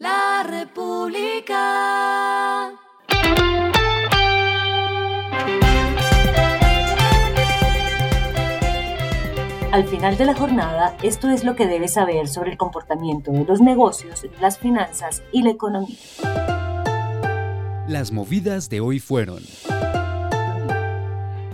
La República. Al final de la jornada, esto es lo que debes saber sobre el comportamiento de los negocios, las finanzas y la economía. Las movidas de hoy fueron.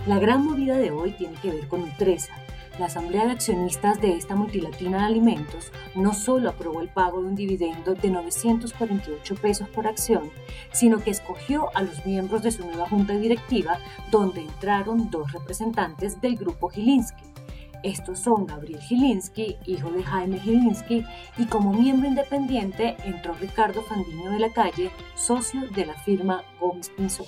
La gran movida de hoy tiene que ver con Nutresa. La Asamblea de Accionistas de esta multilatina de alimentos no solo aprobó el pago de un dividendo de 948 pesos por acción, sino que escogió a los miembros de su nueva junta directiva, donde entraron dos representantes del grupo Gilinski. Estos son Gabriel Gilinski, hijo de Jaime Gilinski, y como miembro independiente entró Ricardo Fandiño de la Calle, socio de la firma Gómez Pinzón.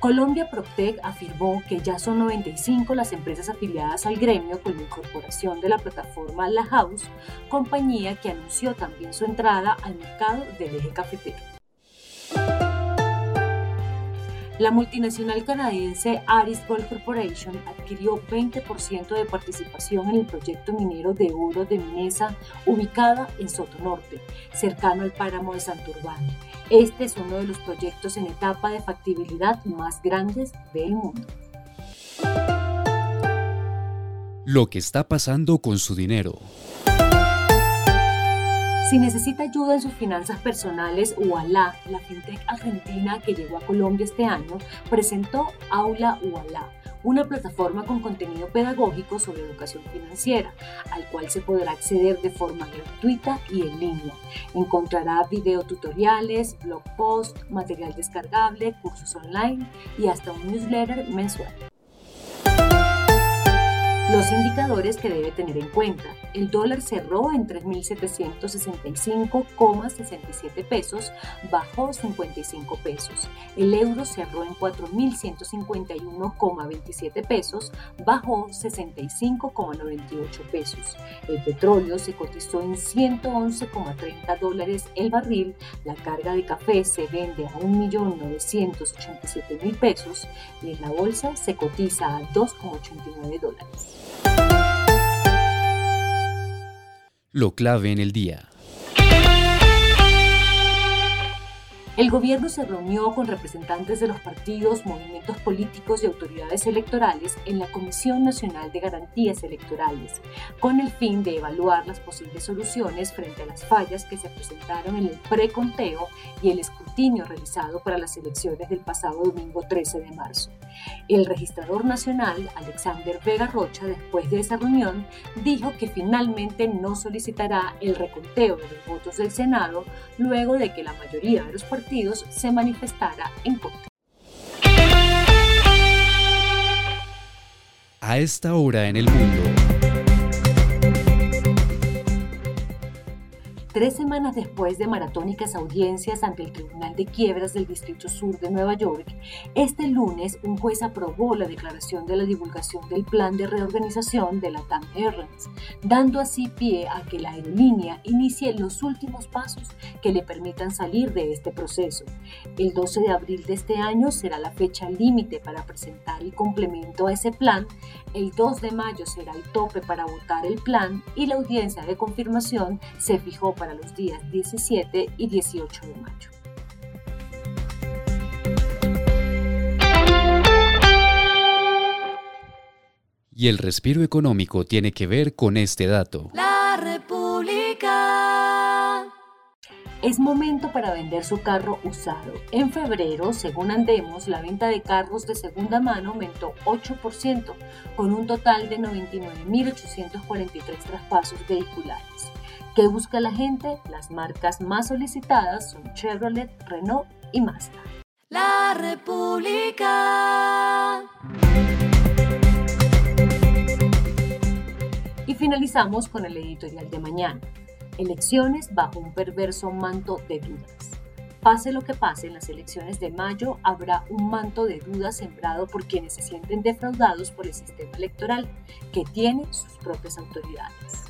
Colombia Proctec afirmó que ya son 95 las empresas afiliadas al gremio con la incorporación de la plataforma La House, compañía que anunció también su entrada al mercado del eje cafetero. La multinacional canadiense Aris Gold Corporation adquirió 20% de participación en el proyecto minero de oro de Minesa, ubicada en Soto Norte, cercano al páramo de Santurbán. Este es uno de los proyectos en etapa de factibilidad más grandes del mundo. Lo que está pasando con su dinero. Si necesita ayuda en sus finanzas personales, UALA, la fintech argentina que llegó a Colombia este año, presentó Aula UALA, una plataforma con contenido pedagógico sobre educación financiera, al cual se podrá acceder de forma gratuita y en línea. Encontrará videotutoriales, blog posts, material descargable, cursos online y hasta un newsletter mensual. Los indicadores que debe tener en cuenta. El dólar cerró en 3.765,67 pesos, bajó 55 pesos. El euro cerró en 4.151,27 pesos, bajó 65,98 pesos. El petróleo se cotizó en 111,30 dólares el barril. La carga de café se vende a 1.987.000 pesos y en la bolsa se cotiza a 2,89 dólares. Lo clave en el día. El gobierno se reunió con representantes de los partidos, movimientos políticos y autoridades electorales en la Comisión Nacional de Garantías Electorales, con el fin de evaluar las posibles soluciones frente a las fallas que se presentaron en el preconteo y el escrutinio realizado para las elecciones del pasado domingo 13 de marzo. El registrador nacional, Alexander Vega Rocha, después de esa reunión, dijo que finalmente no solicitará el reconteo de los votos del Senado luego de que la mayoría de los partidos se manifestara en contra. A esta hora en el mundo. Tres semanas después de maratónicas audiencias ante el Tribunal de Quiebras del Distrito Sur de Nueva York, este lunes un juez aprobó la declaración de la divulgación del plan de reorganización de la TAM Airlines, dando así pie a que la aerolínea inicie los últimos pasos que le permitan salir de este proceso. El 12 de abril de este año será la fecha límite para presentar el complemento a ese plan, el 2 de mayo será el tope para votar el plan y la audiencia de confirmación se fijó para los días 17 y 18 de mayo. Y el respiro económico tiene que ver con este dato. La República. Es momento para vender su carro usado. En febrero, según Andemos, la venta de carros de segunda mano aumentó 8%, con un total de 99.843 traspasos vehiculares. ¿Qué busca la gente? Las marcas más solicitadas son Chevrolet, Renault y Mazda. La República. Y finalizamos con el editorial de mañana. Elecciones bajo un perverso manto de dudas. Pase lo que pase en las elecciones de mayo, habrá un manto de dudas sembrado por quienes se sienten defraudados por el sistema electoral, que tiene sus propias autoridades.